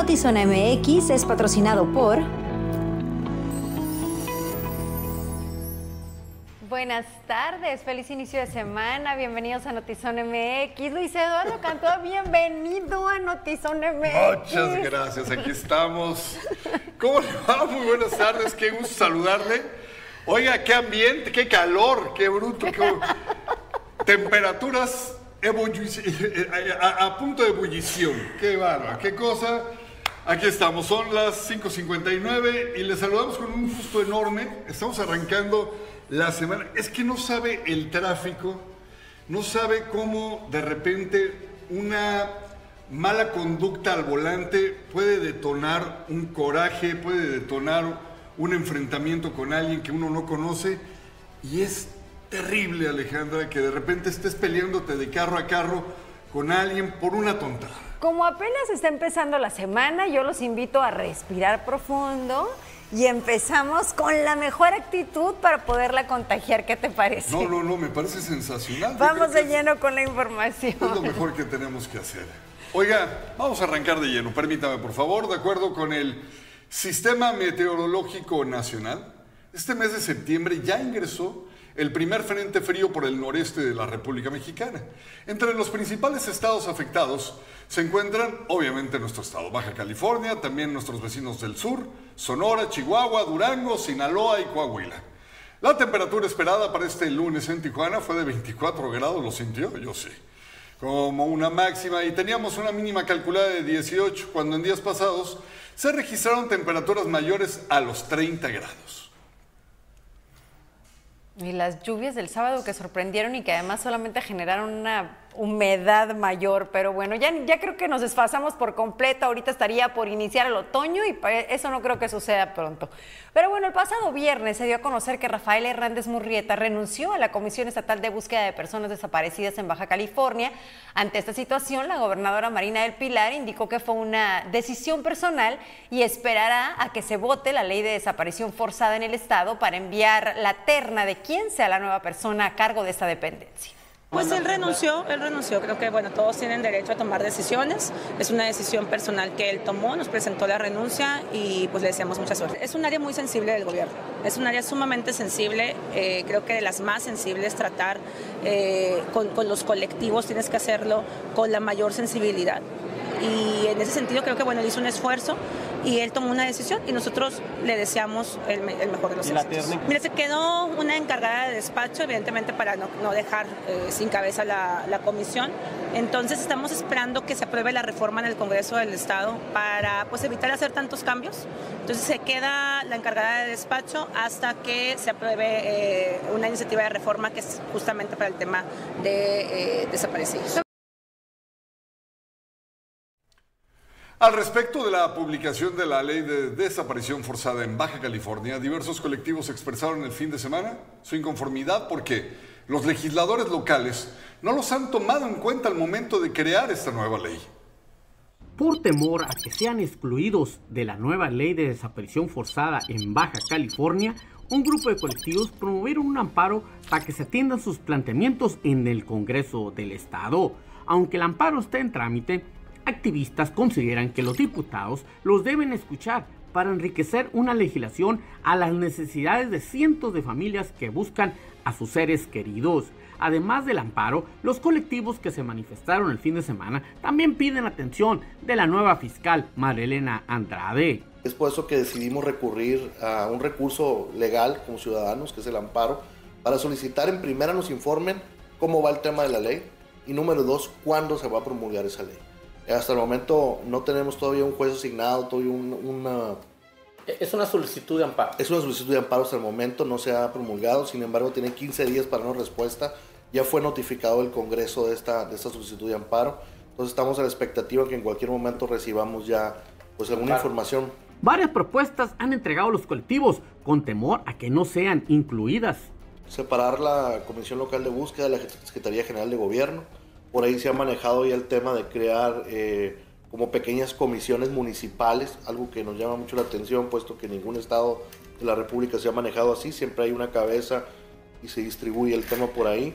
Notizona MX es patrocinado por... Buenas tardes, feliz inicio de semana, bienvenidos a Notizón MX. Luis Eduardo Cantó, bienvenido a Notizón MX. Muchas gracias, aquí estamos. ¿Cómo le va? Muy buenas tardes, qué gusto saludarle. Oiga, qué ambiente, qué calor, qué bruto, qué... temperaturas a, a, punto de ebullición. Qué barba, qué cosa. Aquí estamos, son las 5.59 y les saludamos con un gusto enorme. Estamos arrancando la semana. Es que no sabe el tráfico, no sabe cómo de repente una mala conducta al volante puede detonar un coraje, puede detonar un enfrentamiento con alguien que uno no conoce. Y es terrible, Alejandra, que de repente estés peleándote de carro a carro con alguien por una tontada. Como apenas está empezando la semana, yo los invito a respirar profundo y empezamos con la mejor actitud para poderla contagiar. ¿Qué te parece? No, no, no, me parece sensacional. Vamos de lleno con la información. Es lo mejor que tenemos que hacer. Oiga, vamos a arrancar de lleno, permítame por favor, de acuerdo con el Sistema Meteorológico Nacional, este mes de septiembre ya ingresó el primer frente frío por el noreste de la República Mexicana. Entre los principales estados afectados se encuentran, obviamente, nuestro estado, Baja California, también nuestros vecinos del sur, Sonora, Chihuahua, Durango, Sinaloa y Coahuila. La temperatura esperada para este lunes en Tijuana fue de 24 grados, ¿lo sintió? Yo sí. Como una máxima y teníamos una mínima calculada de 18 cuando en días pasados se registraron temperaturas mayores a los 30 grados. Y las lluvias del sábado que sorprendieron y que además solamente generaron una humedad mayor, pero bueno, ya, ya creo que nos desfasamos por completo, ahorita estaría por iniciar el otoño y eso no creo que suceda pronto. Pero bueno, el pasado viernes se dio a conocer que Rafael Hernández Murrieta renunció a la Comisión Estatal de Búsqueda de Personas Desaparecidas en Baja California. Ante esta situación, la gobernadora Marina del Pilar indicó que fue una decisión personal y esperará a que se vote la ley de desaparición forzada en el Estado para enviar la terna de quién sea la nueva persona a cargo de esta dependencia. Pues él renunció, él renunció. Creo que bueno, todos tienen derecho a tomar decisiones. Es una decisión personal que él tomó, nos presentó la renuncia y pues le deseamos mucha suerte. Es un área muy sensible del gobierno, es un área sumamente sensible, eh, creo que de las más sensibles tratar eh, con, con los colectivos, tienes que hacerlo con la mayor sensibilidad y en ese sentido creo que bueno, él hizo un esfuerzo y él tomó una decisión y nosotros le deseamos el, mejor de los éxitos. Mira, se quedó una encargada de despacho, evidentemente para no, dejar eh, sin cabeza la, la, comisión. Entonces estamos esperando que se apruebe la reforma en el Congreso del Estado para pues evitar hacer tantos cambios. Entonces se queda la encargada de despacho hasta que se apruebe eh, una iniciativa de reforma que es justamente para el tema de eh, desaparecidos. Al respecto de la publicación de la ley de desaparición forzada en Baja California, diversos colectivos expresaron el fin de semana su inconformidad porque los legisladores locales no los han tomado en cuenta al momento de crear esta nueva ley. Por temor a que sean excluidos de la nueva ley de desaparición forzada en Baja California, un grupo de colectivos promovieron un amparo para que se atiendan sus planteamientos en el Congreso del Estado. Aunque el amparo esté en trámite, Activistas consideran que los diputados los deben escuchar para enriquecer una legislación a las necesidades de cientos de familias que buscan a sus seres queridos. Además del amparo, los colectivos que se manifestaron el fin de semana también piden atención de la nueva fiscal Marilena Andrade. Es por eso que decidimos recurrir a un recurso legal como ciudadanos, que es el amparo, para solicitar en primera nos informen cómo va el tema de la ley y número dos, cuándo se va a promulgar esa ley. Hasta el momento no tenemos todavía un juez asignado, todavía una... Es una solicitud de amparo. Es una solicitud de amparo hasta el momento, no se ha promulgado, sin embargo tiene 15 días para una respuesta. Ya fue notificado el Congreso de esta, de esta solicitud de amparo, entonces estamos a la expectativa que en cualquier momento recibamos ya pues alguna información. Varias propuestas han entregado los colectivos con temor a que no sean incluidas. Separar la Comisión Local de Búsqueda de la Secretaría General de Gobierno, por ahí se ha manejado ya el tema de crear eh, como pequeñas comisiones municipales, algo que nos llama mucho la atención, puesto que ningún estado de la República se ha manejado así, siempre hay una cabeza y se distribuye el tema por ahí.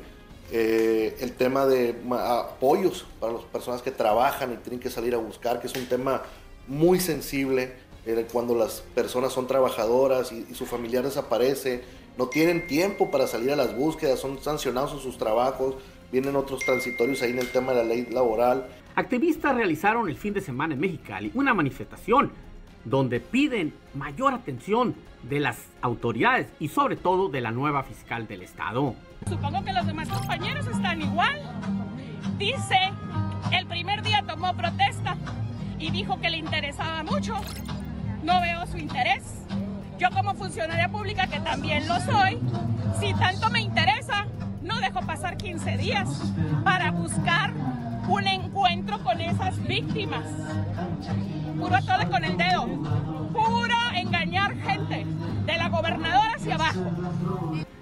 Eh, el tema de apoyos para las personas que trabajan y tienen que salir a buscar, que es un tema muy sensible eh, cuando las personas son trabajadoras y, y su familiar desaparece, no tienen tiempo para salir a las búsquedas, son sancionados en sus trabajos, vienen otros transitorios ahí en el tema de la ley laboral. Activistas realizaron el fin de semana en Mexicali una manifestación donde piden mayor atención de las autoridades y sobre todo de la nueva fiscal del estado. Supongo que los demás compañeros están igual. Dice, el primer día tomó protesta y dijo que le interesaba mucho. No veo su interés. Yo como funcionaria pública, que también lo soy, si tanto me interesa, no dejo pasar 15 días para buscar un encuentro con esas víctimas. Puro todo con el dedo. Puro engañar gente. De la gobernadora hacia abajo.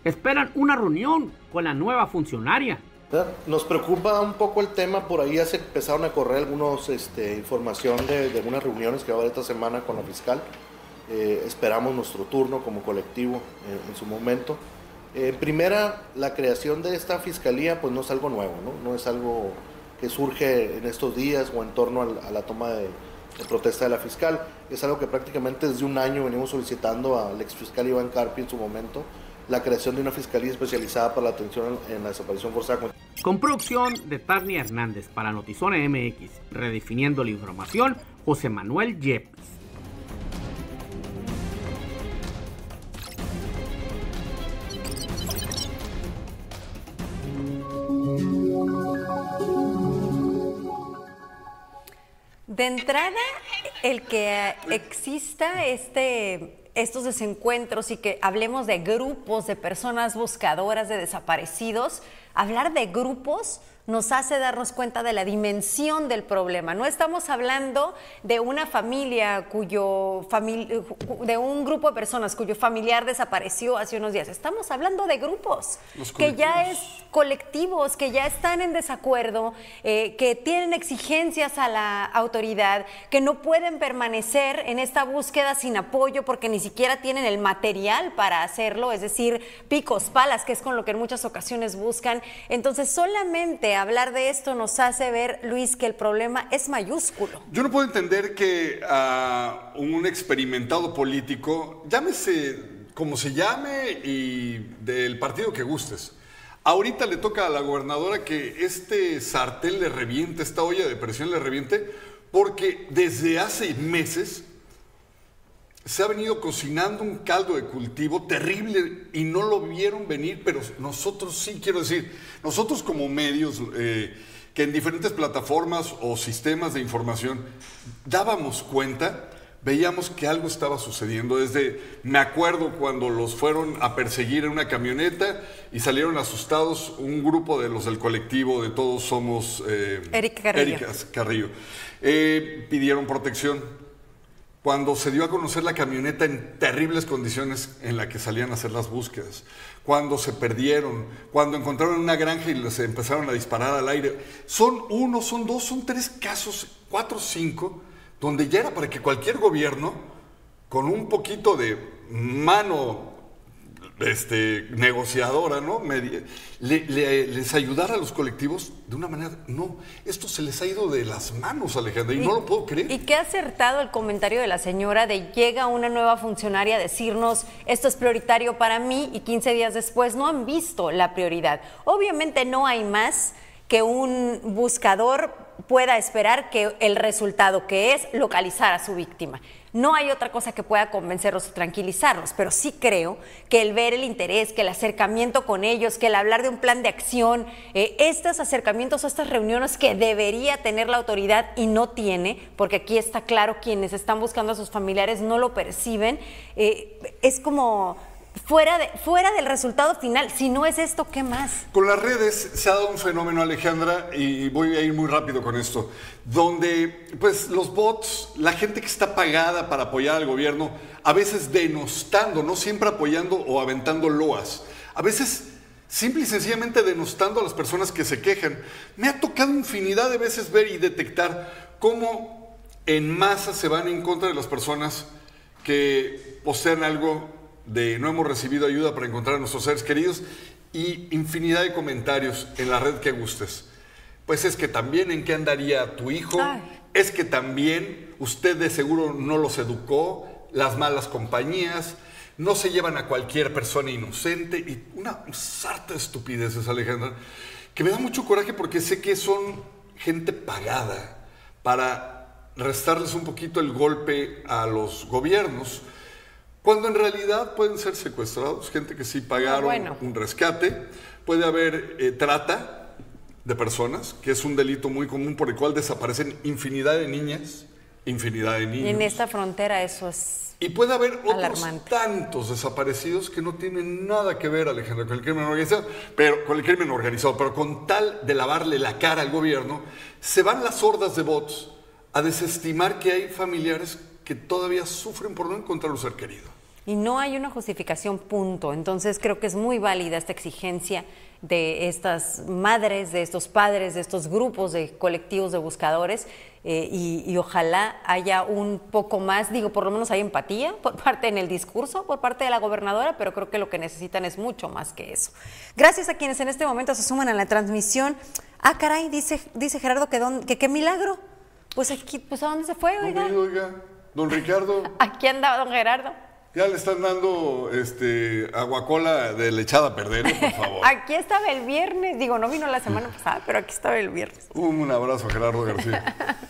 Esperan una reunión con la nueva funcionaria. Nos preocupa un poco el tema, por ahí ya se empezaron a correr algunos este, información de, de algunas reuniones que va a haber esta semana con la fiscal. Eh, esperamos nuestro turno como colectivo eh, en su momento. Eh, primera, la creación de esta fiscalía pues no es algo nuevo, ¿no? es algo que surge en estos días o en torno a la toma de, protesta de la fiscal. Es algo que prácticamente desde un año venimos solicitando al exfiscal Iván Carpi en su momento, la creación de una fiscalía especializada para la atención en la desaparición forzada. Con producción de Tarnia Hernández para Notizona MX, redefiniendo la información, José Manuel Yepes. De entrada, el que exista este, estos desencuentros y que hablemos de grupos de personas buscadoras de desaparecidos, hablar de grupos nos hace darnos cuenta de la dimensión del problema. No estamos hablando de una familia cuyo famili de un grupo de personas cuyo familiar desapareció hace unos días. Estamos hablando de grupos que ya es colectivos, que ya están en desacuerdo, eh, que tienen exigencias a la autoridad, que no pueden permanecer en esta búsqueda sin apoyo porque ni siquiera tienen el material para hacerlo, es decir, picos, palas, que es con lo que en muchas ocasiones buscan. Entonces, solamente hablar de esto nos hace ver, Luis, que el problema es mayúsculo. Yo no puedo entender que a un experimentado político, llámese como se llame y del partido que gustes, ahorita le toca a la gobernadora que este sartén le reviente, esta olla de presión le reviente, porque desde hace meses se ha venido cocinando un caldo de cultivo terrible y no lo vieron venir, pero nosotros sí, quiero decir, nosotros como medios eh, que en diferentes plataformas o sistemas de información dábamos cuenta, veíamos que algo estaba sucediendo. Desde, me acuerdo cuando los fueron a perseguir en una camioneta y salieron asustados un grupo de los del colectivo de Todos Somos... Eh, Erika Carrillo. Erika Carrillo. Eh, pidieron protección cuando se dio a conocer la camioneta en terribles condiciones en la que salían a hacer las búsquedas, cuando se perdieron, cuando encontraron una granja y les empezaron a disparar al aire. Son uno, son dos, son tres casos, cuatro, cinco, donde ya era para que cualquier gobierno, con un poquito de mano este, negociadora, ¿no? le, le, les ayudara a los colectivos de una manera. No, esto se les ha ido de las manos, Alejandra, y, y no lo puedo creer. Y qué acertado el comentario de la señora de llega una nueva funcionaria a decirnos esto es prioritario para mí y 15 días después no han visto la prioridad. Obviamente no hay más que un buscador pueda esperar que el resultado que es localizar a su víctima. No hay otra cosa que pueda convencerlos o tranquilizarlos, pero sí creo que el ver el interés, que el acercamiento con ellos, que el hablar de un plan de acción, eh, estos acercamientos o estas reuniones que debería tener la autoridad y no tiene, porque aquí está claro quienes están buscando a sus familiares no lo perciben, eh, es como fuera, de, fuera del resultado final. Si no es esto, ¿qué más? Con las redes se ha dado un fenómeno, Alejandra, y voy a ir muy rápido con esto, donde pues los bots, la gente que está pagada para apoyar al gobierno, a veces denostando, no siempre apoyando o aventando loas, a veces simple y sencillamente denostando a las personas que se quejan. Me ha tocado infinidad de veces ver y detectar cómo en masa se van en contra de las personas que posean algo de no hemos recibido ayuda para encontrar a nuestros seres queridos y infinidad de comentarios en la red que gustes. Pues es que también en qué andaría tu hijo, Ay. es que también usted de seguro no los educó, las malas compañías, no se llevan a cualquier persona inocente y una sarta de estupideces, Alejandra, que me da mucho coraje porque sé que son gente pagada para restarles un poquito el golpe a los gobiernos, cuando en realidad pueden ser secuestrados, gente que sí pagaron Ah, bueno. un rescate, puede haber eh, trata de personas, que es un delito muy común por el cual desaparecen infinidad de niñas, infinidad de Y niños. en esta frontera eso es... Y puede haber otros Alarmante. tantos desaparecidos que no tienen nada que ver, Alejandra, con el crimen organizado, pero con el crimen organizado, pero con tal de lavarle la cara al gobierno, se van las hordas de bots a desestimar que hay familiares que todavía sufren por no encontrar un ser querido. Y no hay una justificación, punto. Entonces creo que es muy válida esta exigencia de estas madres, de estos padres, de estos grupos de colectivos de buscadores eh, y, y ojalá haya un poco más, digo, por lo menos hay empatía por parte en el discurso, por parte de la gobernadora, pero creo que lo que necesitan es mucho más que eso. Gracias a quienes en este momento se suman a la transmisión. Ah, caray, dice, dice Gerardo que, don- que qué milagro. Pues aquí, pues ¿a dónde se fue, oiga? querido, oiga, don Ricardo, Aquí andaba don Gerardo. Ya le están dando este, aguacola de lechada a perder, por favor. Aquí estaba el viernes, digo, no vino la semana pasada, pero aquí estaba el viernes. Un abrazo a Gerardo García.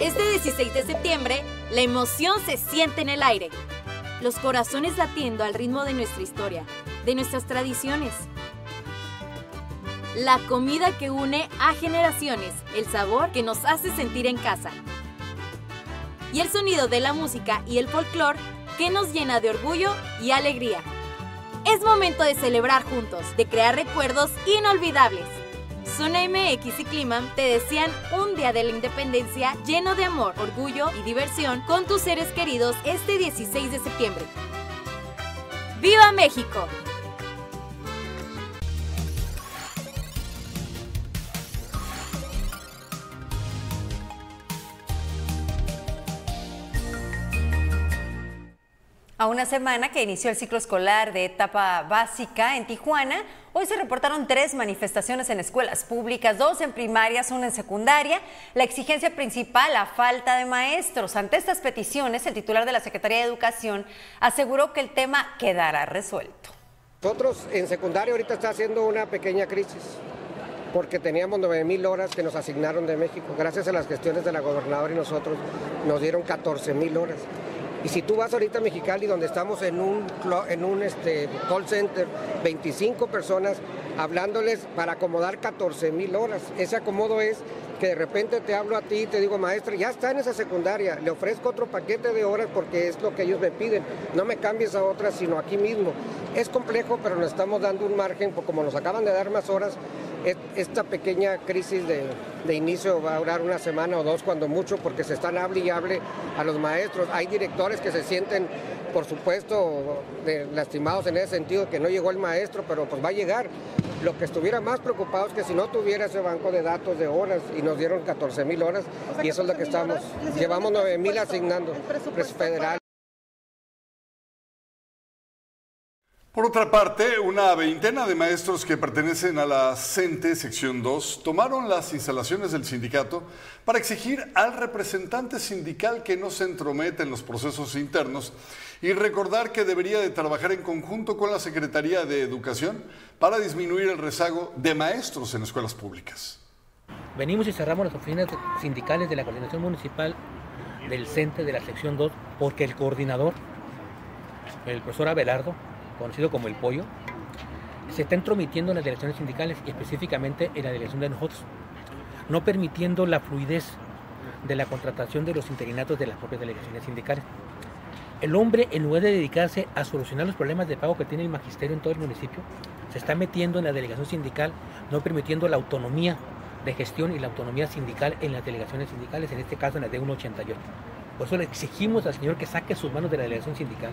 Este 16 de septiembre, la emoción se siente en el aire. Los corazones latiendo al ritmo de nuestra historia, de nuestras tradiciones. La comida que une a generaciones, el sabor que nos hace sentir en casa. Y el sonido de la música y el folclore que nos llena de orgullo y alegría. Es momento de celebrar juntos, de crear recuerdos inolvidables. Zona MX y Climan te desean un día de la independencia lleno de amor, orgullo y diversión con tus seres queridos este 16 de septiembre. ¡Viva México! A una semana que inició el ciclo escolar de etapa básica en Tijuana, hoy se reportaron tres manifestaciones en escuelas públicas, dos en primarias, una en secundaria. La exigencia principal, la falta de maestros. Ante estas peticiones, el titular de la Secretaría de Educación aseguró que el tema quedará resuelto. Nosotros en secundaria ahorita está haciendo una pequeña crisis porque teníamos 9 mil horas que nos asignaron de México. Gracias a las gestiones de la gobernadora y nosotros nos dieron 14 mil horas. Y si tú vas ahorita a Mexicali, donde estamos en un, en un este, call center, 25 personas hablándoles para acomodar 14 mil horas. Ese acomodo es que de repente te hablo a ti y te digo, maestra, ya está en esa secundaria, le ofrezco otro paquete de horas porque es lo que ellos me piden. No me cambies a otra, sino aquí mismo. Es complejo, pero nos estamos dando un margen, porque como nos acaban de dar más horas, esta pequeña crisis de, de inicio va a durar una semana o dos, cuando mucho, porque se están hable y hable a los maestros. Hay directores que se sienten, por supuesto, de- lastimados en ese sentido, que no llegó el maestro, pero pues va a llegar. Lo que estuviera más preocupado es que si no tuviera ese banco de datos de horas y nos dieron 14 mil horas, y eso es lo que estamos. Llevamos 9 mil asignando, pues, federal. Por otra parte, una veintena de maestros que pertenecen a la CENTE sección 2 tomaron las instalaciones del sindicato para exigir al representante sindical que no se entrometa en los procesos internos y recordar que debería de trabajar en conjunto con la Secretaría de Educación para disminuir el rezago de maestros en escuelas públicas. Venimos y cerramos las oficinas sindicales de la coordinación municipal del CENTE de la sección 2 porque el coordinador, el profesor Abelardo, conocido como el Pollo, se está entrometiendo en las delegaciones sindicales y específicamente en la delegación de nosotros, no permitiendo la fluidez de la contratación de los interinatos de las propias delegaciones sindicales. El hombre, en lugar de dedicarse a solucionar los problemas de pago que tiene el magisterio en todo el municipio, se está metiendo en la delegación sindical, no permitiendo la autonomía de gestión y la autonomía sindical en las delegaciones sindicales, en este caso en la de 188. Por eso le exigimos al señor que saque sus manos de la delegación sindical,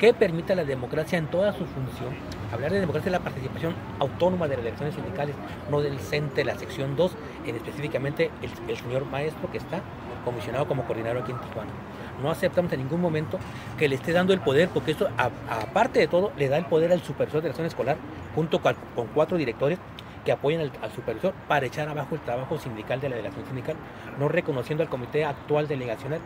que permita la democracia en toda su función. Hablar de democracia es la participación autónoma de las delegaciones sindicales, no del CENTE, la sección 2, en específicamente el, señor maestro que está comisionado como coordinador aquí en Tijuana. No aceptamos en ningún momento que le esté dando el poder, porque esto, aparte de todo, le da el poder al supervisor de la zona escolar, junto con, cuatro directores, que apoyen al, al supervisor para echar abajo el trabajo sindical de la delegación sindical, no reconociendo al comité actual delegacional.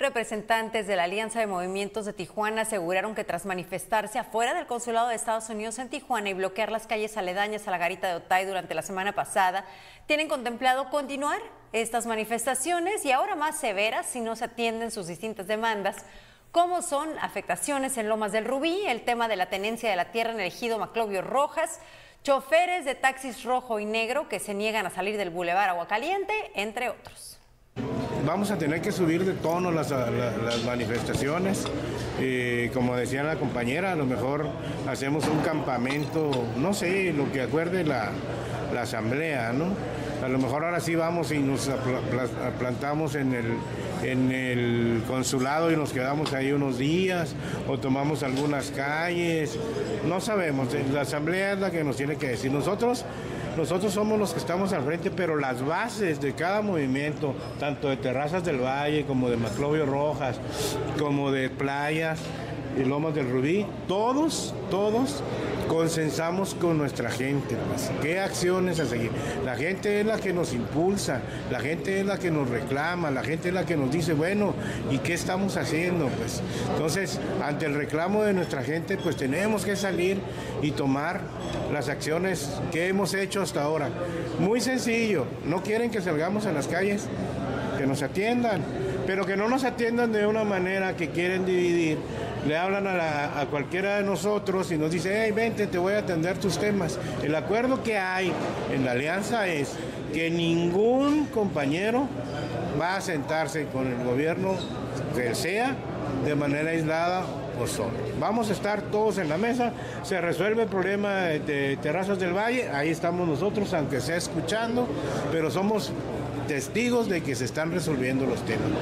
Representantes de la Alianza de Movimientos de Tijuana aseguraron que tras manifestarse afuera del consulado de Estados Unidos en Tijuana y bloquear las calles aledañas a la garita de Otay durante la semana pasada, tienen contemplado continuar estas manifestaciones y ahora más severas si no se atienden sus distintas demandas, como son afectaciones en Lomas del Rubí, el tema de la tenencia de la tierra en el ejido Maclovio Rojas, choferes de taxis rojo y negro que se niegan a salir del Boulevard Aguacaliente, entre otros. Vamos a tener que subir de tono las, la- las manifestaciones. Eh, como decía la compañera, a lo mejor hacemos un campamento, no sé, lo que acuerde la, asamblea, ¿no? A lo mejor ahora sí vamos y nos plantamos en el, en el consulado y nos quedamos ahí unos días o tomamos algunas calles. No sabemos, la asamblea es la que nos tiene que decir. Nosotros nosotros somos los que estamos al frente, pero las bases de cada movimiento, tanto de Terrazas del Valle como de Maclovio Rojas, como de Playas y Lomas del Rubí, todos, todos consensamos con nuestra gente. pues, ¿Qué acciones a seguir? La gente es la que nos impulsa, la gente es la que nos reclama, la gente es la que nos dice, bueno, ¿y qué estamos haciendo? Pues entonces, ante el reclamo de nuestra gente, pues tenemos que salir y tomar las acciones que hemos hecho hasta ahora. Muy sencillo, no quieren que salgamos a las calles, que nos atiendan, pero que no nos atiendan de una manera que quieren dividir. Le hablan a, cualquiera de nosotros y nos dice, hey, vente, te voy a atender tus temas. El acuerdo que hay en la alianza es que ningún compañero va a sentarse con el gobierno que sea de manera aislada o solo. Vamos a estar todos en la mesa, se resuelve el problema de Terrazas del Valle, ahí estamos nosotros, aunque sea escuchando, pero somos testigos de que se están resolviendo los temas.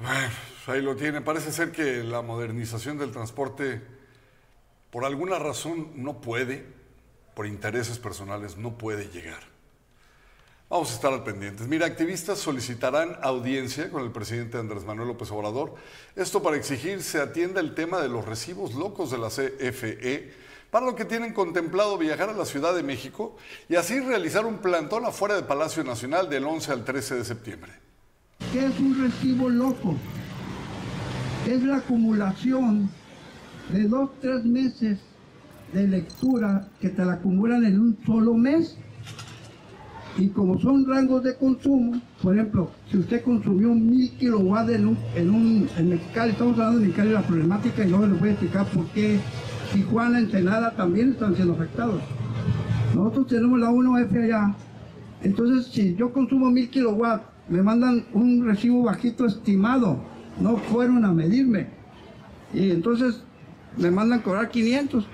Bueno, ahí lo tiene. Parece ser que la modernización del transporte, por alguna razón, no puede, por intereses personales, no puede llegar. Vamos a estar al pendientes. Mira, activistas solicitarán audiencia con el presidente Andrés Manuel López Obrador. Esto para exigir se atienda el tema de los recibos locos de la CFE, para lo que tienen contemplado viajar a la Ciudad de México y así realizar un plantón afuera del Palacio Nacional del 11 al 13 de septiembre. ¿Qué es un recibo loco? Es la acumulación de dos, tres meses de lectura que te la acumulan en un solo mes. Y como son rangos de consumo, por ejemplo, si usted consumió mil kilowatts en un, en un en Mexicali, estamos hablando de Mexicali, la problemática, y luego les voy a explicar por qué Tijuana, Ensenada también están siendo afectados. Nosotros tenemos la 1F allá, entonces si yo consumo mil kilowatts, me mandan un recibo bajito estimado, no fueron a medirme. Y entonces me mandan cobrar 500.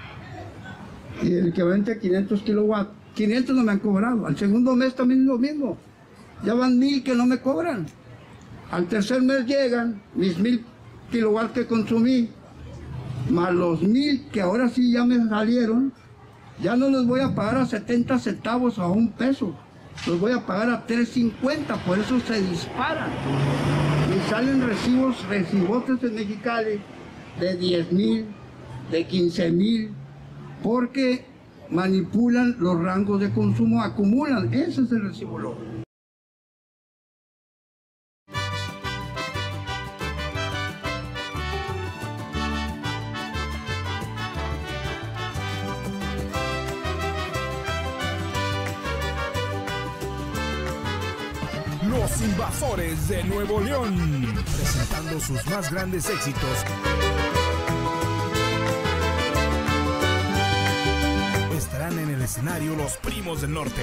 Y el equivalente a 500 kilowatts. 500 no me han cobrado. Al segundo mes también es lo mismo. Ya van mil que no me cobran. Al tercer mes llegan mis mil kilowatts que consumí, más los mil que ahora sí ya me salieron, ya no los voy a pagar a 70 centavos o a un peso, los voy a pagar a 3.50, por eso se disparan. Y salen recibos, recibotes en Mexicali de 10 mil, de 15 mil, porque manipulan los rangos de consumo, acumulan, ese es el recibo Invasores de Nuevo León, presentando sus más grandes éxitos. Estarán en el escenario los primos del norte.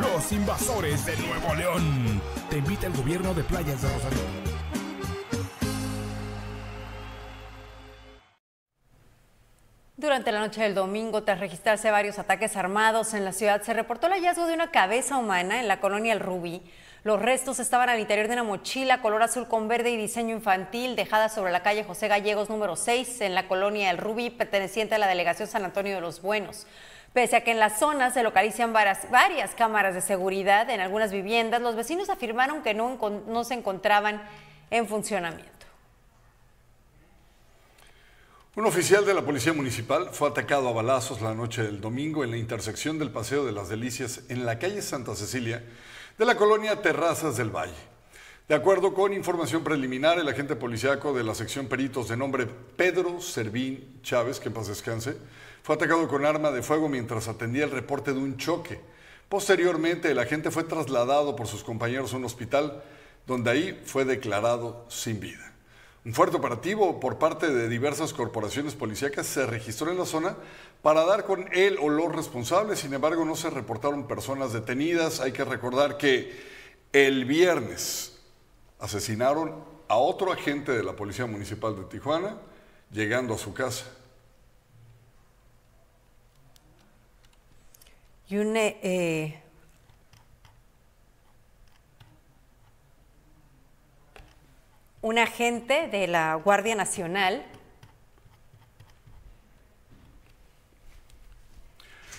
Los invasores de Nuevo León. Te invita el gobierno de Playas de Rosario. Durante la noche del domingo, tras registrarse varios ataques armados en la ciudad, se reportó el hallazgo de una cabeza humana en la colonia El Rubí. Los restos estaban al interior de una mochila color azul con verde y diseño infantil dejada sobre la calle José Gallegos número 6 en la colonia El Rubí, perteneciente a la delegación San Antonio de los Buenos. Pese a que en la zona se localizan varias, cámaras de seguridad en algunas viviendas, los vecinos afirmaron que no se encontraban en funcionamiento. Un oficial de la Policía Municipal fue atacado a balazos la noche del domingo en la intersección del Paseo de las Delicias en la calle Santa Cecilia de la colonia Terrazas del Valle. De acuerdo con información preliminar, el agente policíaco de la sección Peritos de nombre Pedro Servín Chávez, que en paz descanse, fue atacado con arma de fuego mientras atendía el reporte de un choque. Posteriormente, el agente fue trasladado por sus compañeros a un hospital, donde ahí fue declarado sin vida. Un fuerte operativo por parte de diversas corporaciones policíacas se registró en la zona para dar con él o los responsables. Sin embargo, no se reportaron personas detenidas. Hay que recordar que el viernes asesinaron a otro agente de la Policía Municipal de Tijuana llegando a su casa. Y un eh, un agente de la Guardia Nacional.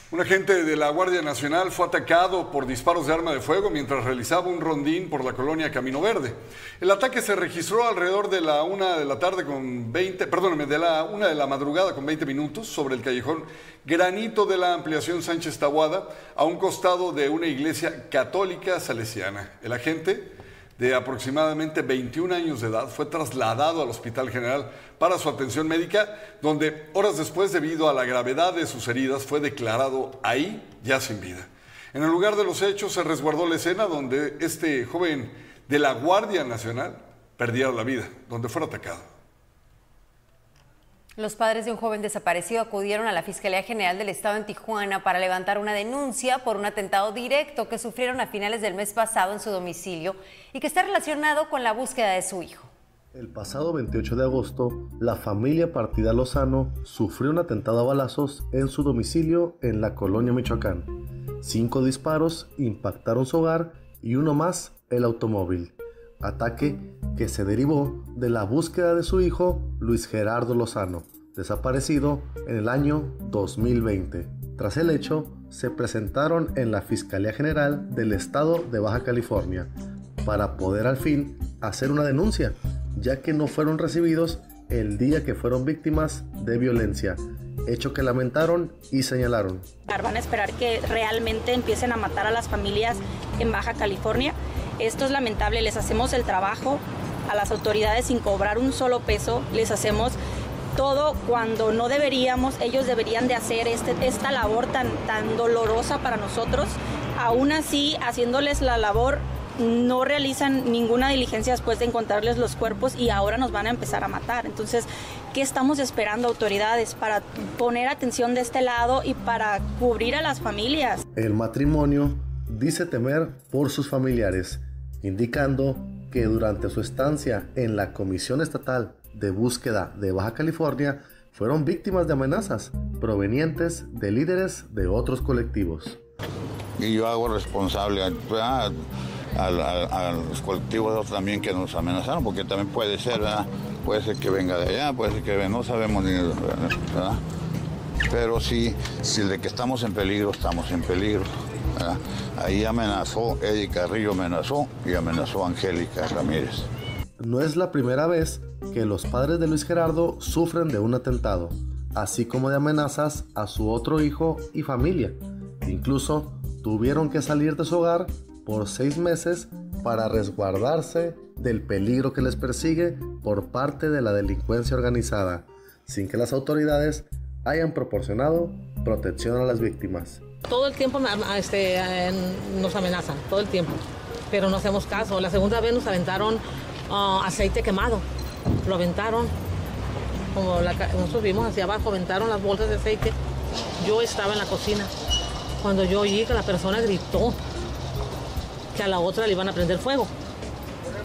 Un agente de la Guardia Nacional fue atacado por disparos de arma de fuego mientras realizaba un rondín por la colonia Camino Verde. El ataque se registró alrededor de la una de la tarde con 20, perdóneme, de la una de la madrugada con 20 minutos sobre el callejón Granito de la ampliación Sánchez Tahuada a un costado de una iglesia católica salesiana. El agente de aproximadamente 21 años de edad, fue trasladado al Hospital General para su atención médica, donde horas después, debido a la gravedad de sus heridas, fue declarado ahí ya sin vida. En el lugar de los hechos se resguardó la escena donde este joven de la Guardia Nacional perdiera la vida, donde fue atacado. Los padres de un joven desaparecido acudieron a la Fiscalía General del Estado en Tijuana para levantar una denuncia por un atentado directo que sufrieron a finales del mes pasado en su domicilio y que está relacionado con la búsqueda de su hijo. El pasado 28 de agosto, la familia Partida Lozano sufrió un atentado a balazos en su domicilio en la colonia Michoacán. Cinco disparos impactaron su hogar y uno más el automóvil. Ataque que se derivó de la búsqueda de su hijo Luis Gerardo Lozano, desaparecido en el año 2020. Tras el hecho, se presentaron en la Fiscalía General del Estado de Baja California para poder al fin hacer una denuncia, ya que no fueron recibidos el día que fueron víctimas de violencia, hecho que lamentaron y señalaron. Van a esperar que realmente empiecen a matar a las familias en Baja California. Esto es lamentable, les hacemos el trabajo, a las autoridades sin cobrar un solo peso, les hacemos todo cuando no deberíamos, ellos deberían de hacer este, esta labor tan, tan dolorosa para nosotros. Aún así, haciéndoles la labor, no realizan ninguna diligencia después de encontrarles los cuerpos y ahora nos van a empezar a matar. Entonces, ¿qué estamos esperando autoridades para poner atención de este lado y para cubrir a las familias? El matrimonio dice temer por sus familiares, indicando que durante su estancia en la Comisión Estatal de Búsqueda de Baja California fueron víctimas de amenazas provenientes de líderes de otros colectivos. Y yo hago responsable a, los colectivos también que nos amenazaron, porque también puede ser, puede ser que venga de allá, puede ser que no sabemos ni, ¿verdad? Pero sí, si de que estamos en peligro, estamos en peligro. Ahí amenazó, Eddie Carrillo amenazó y amenazó a Angélica Ramírez. No es la primera vez que los padres de Luis Gerardo sufren de un atentado, así como de amenazas a su otro hijo y familia. Incluso tuvieron que salir de su hogar por seis meses para resguardarse del peligro que les persigue por parte de la delincuencia organizada, sin que las autoridades hayan proporcionado protección a las víctimas. Todo el tiempo este, nos amenazan, todo el tiempo, pero no hacemos caso. La segunda vez nos aventaron ah, aceite quemado, lo aventaron, como nosotros vimos hacia abajo, aventaron las bolsas de aceite. Yo estaba en la cocina cuando yo oí que la persona gritó que a la otra le iban a prender fuego.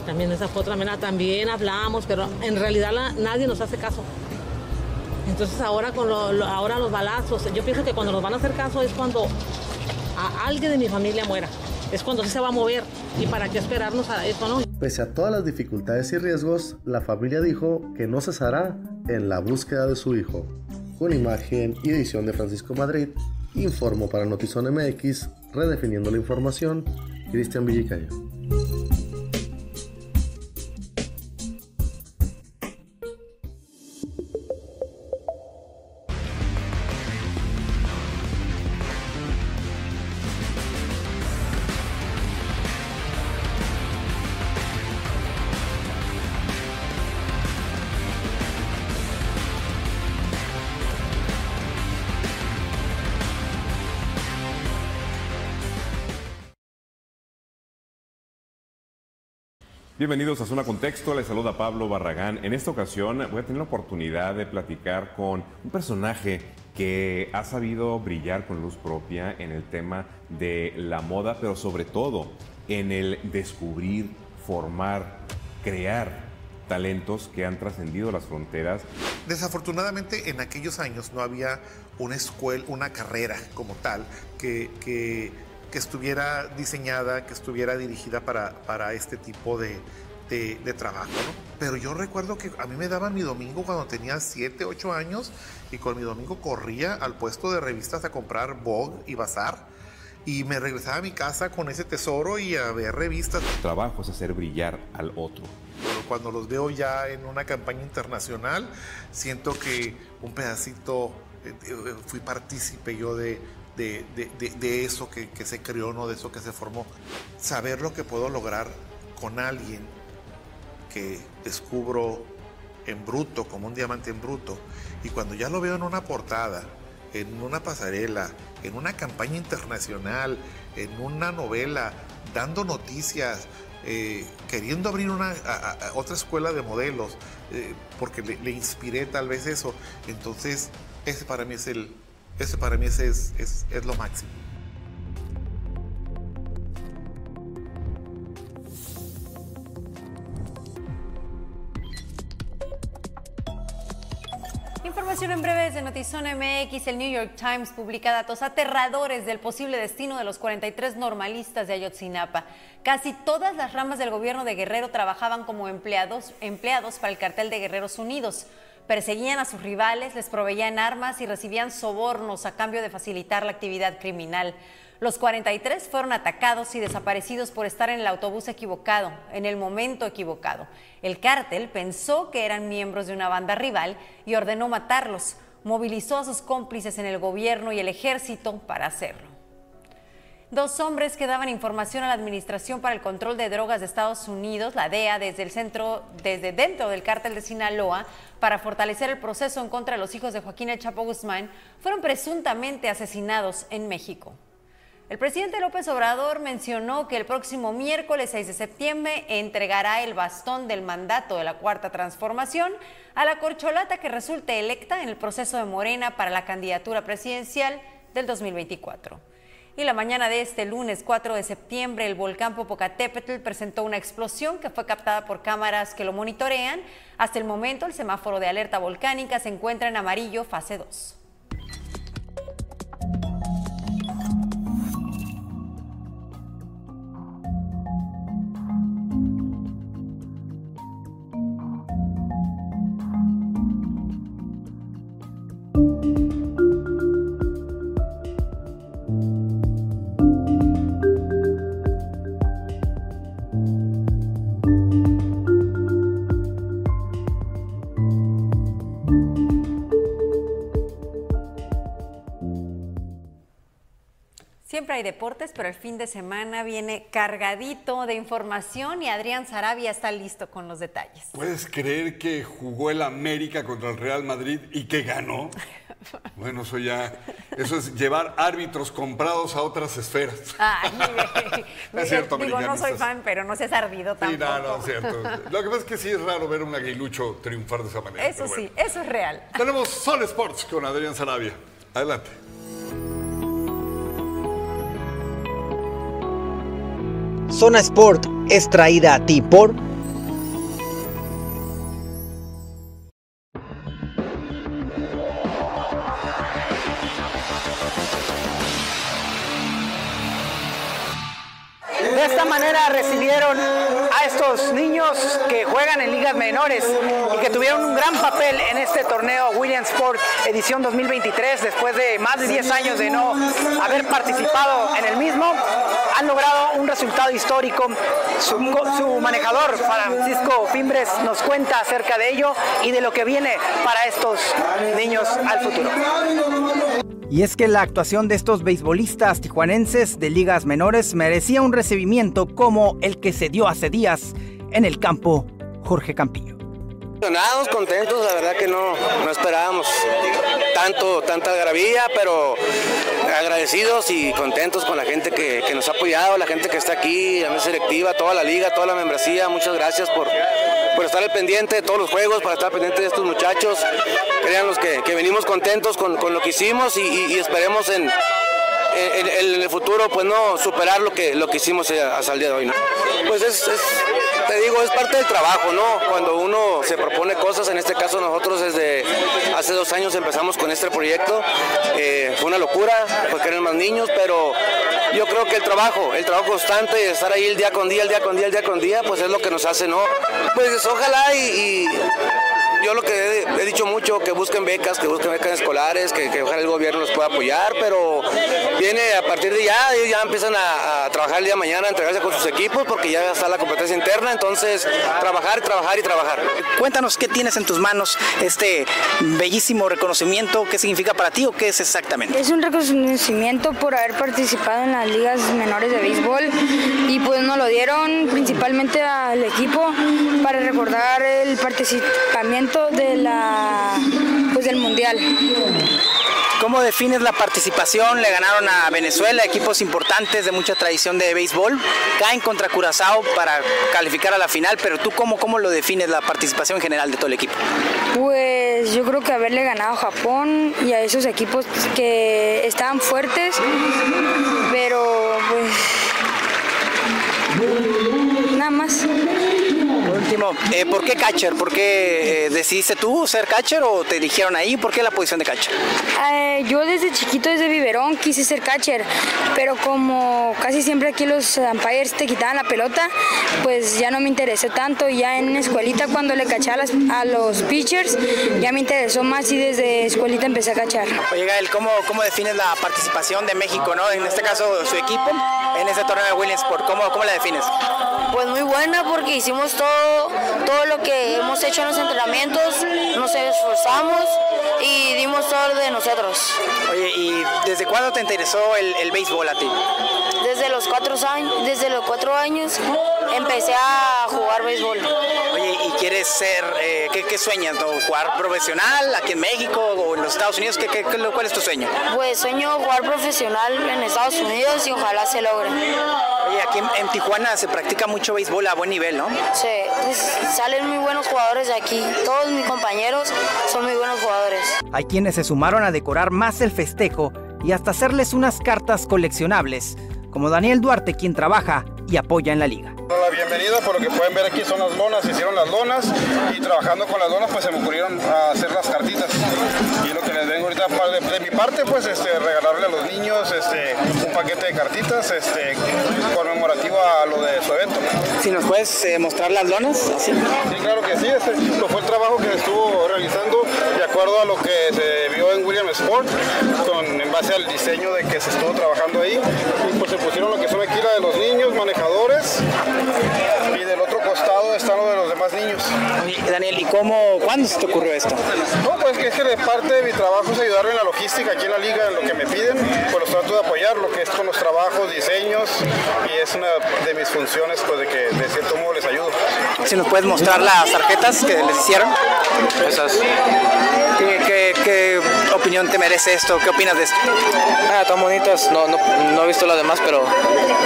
También esa fue otra amenaza. También hablamos, pero en realidad nadie nos hace caso. Entonces ahora con ahora los balazos, yo pienso que cuando nos van a hacer caso es cuando a alguien de mi familia muera. Es cuando se va a mover. ¿Y para qué esperarnos a eso, no? Pese a todas las dificultades y riesgos, la familia dijo que no cesará en la búsqueda de su hijo. Con imagen y edición de Francisco Madrid, Informo para Notizón MX, redefiniendo la información, Cristian Villicayo. Bienvenidos a Zona Contexto, les saluda Pablo Barragán. En esta ocasión voy a tener la oportunidad de platicar con un personaje que ha sabido brillar con luz propia en el tema de la moda, pero sobre todo en el descubrir, formar, crear talentos que han trascendido las fronteras. Desafortunadamente en aquellos años no había una escuela, una carrera como tal que, que, que estuviera diseñada, que estuviera dirigida para, para este tipo de, de, de trabajo. ¿no? Pero yo recuerdo que a mí me daban mi domingo cuando tenía 7, 8 años y con mi domingo corría al puesto de revistas a comprar Vogue y Bazar y me regresaba a mi casa con ese tesoro y a ver revistas. Trabajo es hacer brillar al otro. Pero cuando los veo ya en una campaña internacional, siento que un pedacito, eh, eh, fui partícipe yo de, de, de, de, eso que, que, se creó, ¿no? de eso que se formó. Saber lo que puedo lograr con alguien que descubro en bruto, como un diamante en bruto, y cuando ya lo veo en una portada, en una pasarela, en una campaña internacional, en una novela, dando noticias, eh, queriendo abrir una, otra escuela de modelos, eh, porque le, le, inspiré tal vez eso. Entonces, ese para mí es el, ese para mí es, es, es, es lo máximo. Información en breve desde Notizón MX. El New York Times publica datos aterradores del posible destino de los 43 normalistas de Ayotzinapa. Casi todas las ramas del gobierno de Guerrero trabajaban como empleados, empleados para el cartel de Guerreros Unidos. Perseguían a sus rivales, les proveían armas y recibían sobornos a cambio de facilitar la actividad criminal. Los 43 fueron atacados y desaparecidos por estar en el autobús equivocado, en el momento equivocado. El cártel pensó que eran miembros de una banda rival y ordenó matarlos. Movilizó a sus cómplices en el gobierno y el ejército para hacerlo. Dos hombres que daban información a la Administración para el Control de Drogas de Estados Unidos, la DEA, desde el centro, desde dentro del cártel de Sinaloa, para fortalecer el proceso en contra de los hijos de Joaquín El Chapo Guzmán, fueron presuntamente asesinados en México. El presidente López Obrador mencionó que el próximo miércoles 6 de septiembre entregará el bastón del mandato de la Cuarta Transformación a la corcholata que resulte electa en el proceso de Morena para la candidatura presidencial del 2024. Y la mañana de este lunes 4 de septiembre, el volcán Popocatépetl presentó una explosión que fue captada por cámaras que lo monitorean. Hasta el momento, el semáforo de alerta volcánica se encuentra en amarillo fase 2. Siempre hay deportes, pero el fin de semana viene cargadito de información y Adrián Sarabia está listo con los detalles. ¿Puedes creer que jugó el América contra el Real Madrid y que ganó? Bueno, eso ya, eso es llevar árbitros comprados a otras esferas. Ay, es cierto, digo, no soy fan, pero no seas ardido tampoco. Sí, no, no, es cierto. Lo que pasa es que sí es raro ver a un aguilucho triunfar de esa manera. Eso sí, eso es real. Tenemos Sol Sports con Adrián Sarabia. Adelante. Zona Sport es traída a ti por De esta manera recibieron a estos niños que juegan en ligas menores y que tuvieron un gran papel en este torneo Williams Sport edición 2023 después de más de 10 años de no haber participado en el mismo. Han logrado un resultado histórico. Su, su manejador, Francisco Fimbres, nos cuenta acerca de ello y de lo que viene para estos niños al futuro. Y es que la actuación de estos beisbolistas tijuanenses de ligas menores merecía un recibimiento como el que se dio hace días en el campo Jorge Campillo. Emocionados, contentos, la verdad que no, no esperábamos tanto, tanta gravilla, pero agradecidos y contentos con la gente que, nos ha apoyado, la gente que está aquí, la mesa selectiva, toda la liga, toda la membresía, muchas gracias por, estar al pendiente de todos los juegos, para estar pendiente de estos muchachos. Créanos que, que venimos contentos con, lo que hicimos y, esperemos en, el futuro pues no superar lo que, lo que hicimos hasta el día de hoy. ¿no? Pues es, es, te digo, es parte del trabajo, ¿no? Cuando uno se propone cosas, en este caso nosotros desde hace dos años empezamos con este proyecto, eh, fue una locura, porque eran más niños, pero yo creo que el trabajo, el trabajo constante, estar ahí el día con día, el día con día, el día con día, pues es lo que nos hace, ¿no? Pues ojalá y yo lo que he, he, dicho mucho, que busquen becas, que busquen becas escolares, que, que, ojalá el gobierno los pueda apoyar, pero viene a partir de ya, ellos ya empiezan a, a, trabajar el día de mañana, a entregarse con sus equipos, porque ya está la competencia interna, entonces trabajar, trabajar y trabajar. Cuéntanos qué tienes en tus manos este bellísimo reconocimiento, qué significa para ti o qué es exactamente. Es un reconocimiento por haber participado en las ligas menores de béisbol y pues nos lo dieron principalmente al equipo para recordar el participamiento de la pues del mundial. ¿Cómo defines la participación? Le ganaron a Venezuela, equipos importantes de mucha tradición de béisbol. Caen contra Curazao para calificar a la final, pero tú cómo, cómo lo defines la participación general de todo el equipo? Pues yo creo que haberle ganado a Japón y a esos equipos que estaban fuertes, pero pues nada más. Por último, eh, ¿por qué catcher? ¿Por qué eh, decidiste tú ser catcher o te eligieron ahí? ¿Por qué la posición de catcher? Eh, yo desde chiquito, desde biberón, quise ser catcher, pero como casi siempre aquí los umpires te quitaban la pelota, pues ya no me interesé tanto. Ya en escuelita, cuando le caché a, las, a los pitchers, ya me interesó más y desde escuelita empecé a cachar. Oye, Gael, ¿cómo, ¿cómo defines la participación de México, no? en este caso su equipo, en este torneo de Williamsport? ¿Cómo, cómo la defines? Pues muy buena porque hicimos todo, todo lo que hemos hecho en los entrenamientos, nos esforzamos y dimos todo de nosotros. Oye, ¿y desde cuándo te interesó el, el béisbol a ti? Desde los cuatro años, desde los cuatro años empecé a jugar béisbol. Oye, ¿y quieres ser, eh, ¿qué, qué, sueñas? ¿no? ¿Jugar profesional aquí en México o en los Estados Unidos? ¿Qué, qué, ¿Cuál es tu sueño? Pues sueño jugar profesional en Estados Unidos y ojalá se logre. Aquí en, en Tijuana se practica mucho béisbol a buen nivel, ¿no? Sí, pues salen muy buenos jugadores de aquí. Todos mis compañeros son muy buenos jugadores. Hay quienes se sumaron a decorar más el festejo y hasta hacerles unas cartas coleccionables, como Daniel Duarte, quien trabaja y apoya en la liga. La bienvenida, por lo que pueden ver aquí son las lonas, hicieron las lonas y trabajando con las lonas pues se me ocurrieron hacer las cartitas. Y lo que les vengo ahorita de, de mi parte pues este, regalarle a los niños este, un paquete de cartitas este, conmemorativo a lo de su evento. Si nos puedes eh, mostrar las lonas. ¿Así? Sí, claro que sí, este fue el trabajo que estuvo realizando de acuerdo a lo que se vio en William Sport, con, en base al diseño de que se estuvo trabajando ahí. Y pues cuándo se te ocurrió esto? No, pues que es que de parte de mi trabajo es ayudarle en la logística aquí en la liga, en lo que me piden, pues los trato de apoyar, lo que es con los trabajos, diseños, y es una de mis funciones, pues de que de cierto modo les ayudo. Si nos puedes mostrar las tarjetas que les hicieron. Esas. ¿Qué, qué, qué opinión te merece esto? ¿Qué opinas de esto? Ah, tan bonitas, no, no, no he visto las demás, pero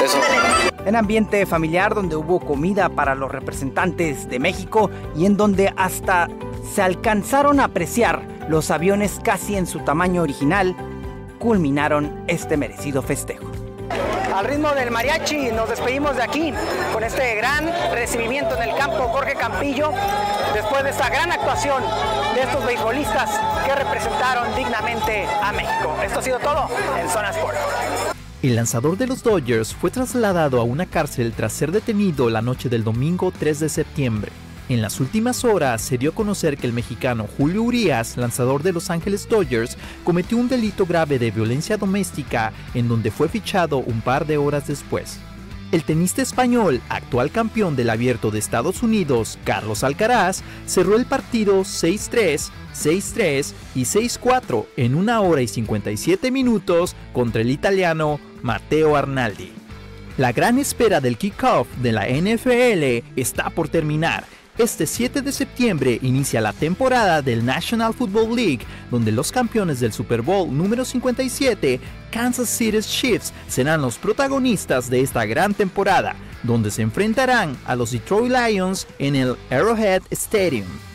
eso. En ambiente familiar donde hubo comida para los representantes de México y en donde hasta se alcanzaron a apreciar los aviones casi en su tamaño original, culminaron este merecido festejo. Al ritmo del mariachi nos despedimos de aquí con este gran recibimiento en el campo Jorge Campillo después de esta gran actuación de estos beisbolistas que representaron dignamente a México. Esto ha sido todo en Zona Sport. El lanzador de los Dodgers fue trasladado a una cárcel tras ser detenido la noche del domingo 3 de septiembre. En las últimas horas se dio a conocer que el mexicano Julio Urias, lanzador de Los Ángeles Dodgers, cometió un delito grave de violencia doméstica en donde fue fichado un par de horas después. El tenista español, actual campeón del abierto de Estados Unidos, Carlos Alcaraz, cerró el partido 6-3, 6-3 y 6-4 en una hora y 57 minutos contra el italiano Matteo Arnaldi. La gran espera del kickoff de la NFL está por terminar. Este 7 de septiembre inicia la temporada del National Football League, donde los campeones del Super Bowl número 57, Kansas City Chiefs, serán los protagonistas de esta gran temporada, donde se enfrentarán a los Detroit Lions en el Arrowhead Stadium.